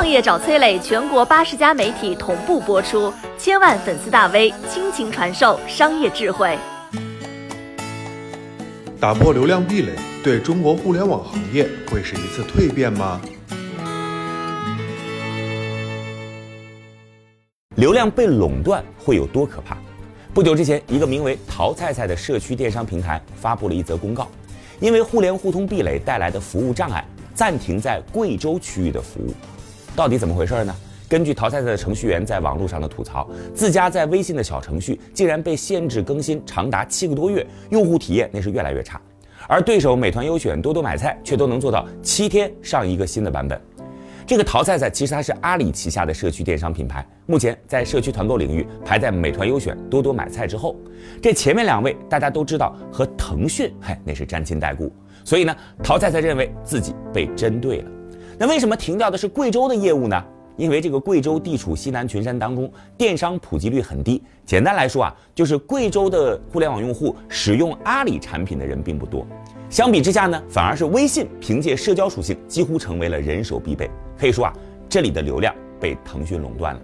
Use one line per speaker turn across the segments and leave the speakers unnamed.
创业找崔磊，全国八十家媒体同步播出，千万粉丝大 V 倾情传授商业智慧。
打破流量壁垒，对中国互联网行业会是一次蜕变吗？
流量被垄断会有多可怕？不久之前，一个名为“淘菜菜”的社区电商平台发布了一则公告，因为互联互通壁垒带来的服务障碍，暂停在贵州区域的服务。到底怎么回事呢？根据淘菜菜的程序员在网络上的吐槽，自家在微信的小程序竟然被限制更新长达七个多月，用户体验那是越来越差。而对手美团优选、多多买菜却都能做到七天上一个新的版本。这个淘菜菜其实它是阿里旗下的社区电商品牌，目前在社区团购领域排在美团优选、多多买菜之后。这前面两位大家都知道和腾讯嘿那是沾亲带故，所以呢，淘菜菜认为自己被针对了。那为什么停掉的是贵州的业务呢？因为这个贵州地处西南群山当中，电商普及率很低。简单来说啊，就是贵州的互联网用户使用阿里产品的人并不多。相比之下呢，反而是微信凭借社交属性几乎成为了人手必备。可以说啊，这里的流量被腾讯垄断了。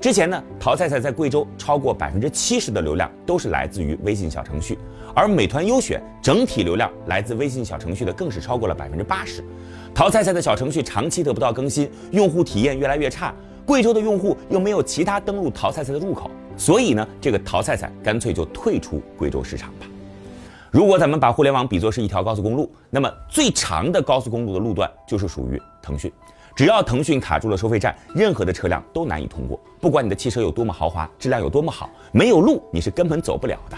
之前呢，淘菜菜在贵州超过百分之七十的流量都是来自于微信小程序，而美团优选整体流量来自微信小程序的更是超过了百分之八十。淘菜菜的小程序长期得不到更新，用户体验越来越差。贵州的用户又没有其他登录淘菜菜的入口，所以呢，这个淘菜菜干脆就退出贵州市场吧。如果咱们把互联网比作是一条高速公路，那么最长的高速公路的路段就是属于腾讯。只要腾讯卡住了收费站，任何的车辆都难以通过。不管你的汽车有多么豪华，质量有多么好，没有路你是根本走不了的。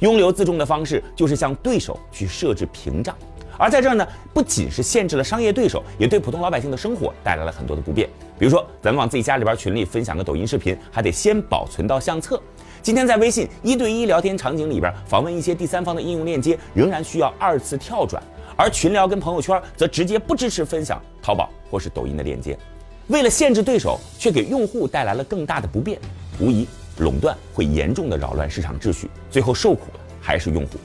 拥流自重的方式就是向对手去设置屏障，而在这儿呢，不仅是限制了商业对手，也对普通老百姓的生活带来了很多的不便。比如说，咱们往自己家里边群里分享个抖音视频，还得先保存到相册。今天在微信一对一聊天场景里边访问一些第三方的应用链接，仍然需要二次跳转，而群聊跟朋友圈则直接不支持分享淘宝或是抖音的链接。为了限制对手，却给用户带来了更大的不便，无疑垄断会严重的扰乱市场秩序，最后受苦的还是用户。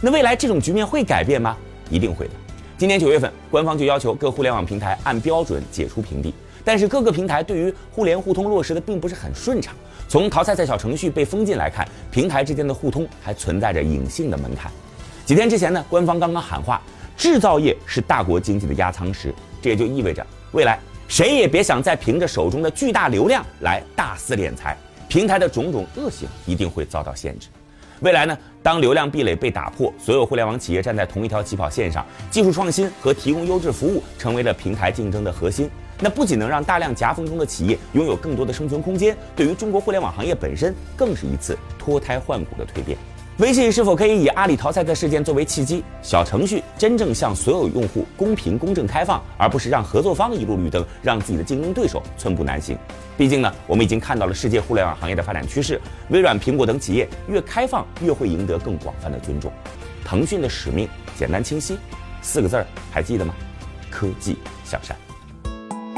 那未来这种局面会改变吗？一定会的。今年九月份，官方就要求各互联网平台按标准解除屏蔽。但是各个平台对于互联互通落实的并不是很顺畅。从淘菜菜小程序被封禁来看，平台之间的互通还存在着隐性的门槛。几天之前呢，官方刚刚喊话，制造业是大国经济的压舱石，这也就意味着未来谁也别想再凭着手中的巨大流量来大肆敛财，平台的种种恶行一定会遭到限制。未来呢，当流量壁垒被打破，所有互联网企业站在同一条起跑线上，技术创新和提供优质服务成为了平台竞争的核心。那不仅能让大量夹缝中的企业拥有更多的生存空间，对于中国互联网行业本身，更是一次脱胎换骨的蜕变。微信是否可以以阿里淘菜菜事件作为契机，小程序真正向所有用户公平、公正开放，而不是让合作方一路绿灯，让自己的竞争对手寸步难行？毕竟呢，我们已经看到了世界互联网行业的发展趋势，微软、苹果等企业越开放，越会赢得更广泛的尊重。腾讯的使命简单清晰，四个字儿还记得吗？科技向善。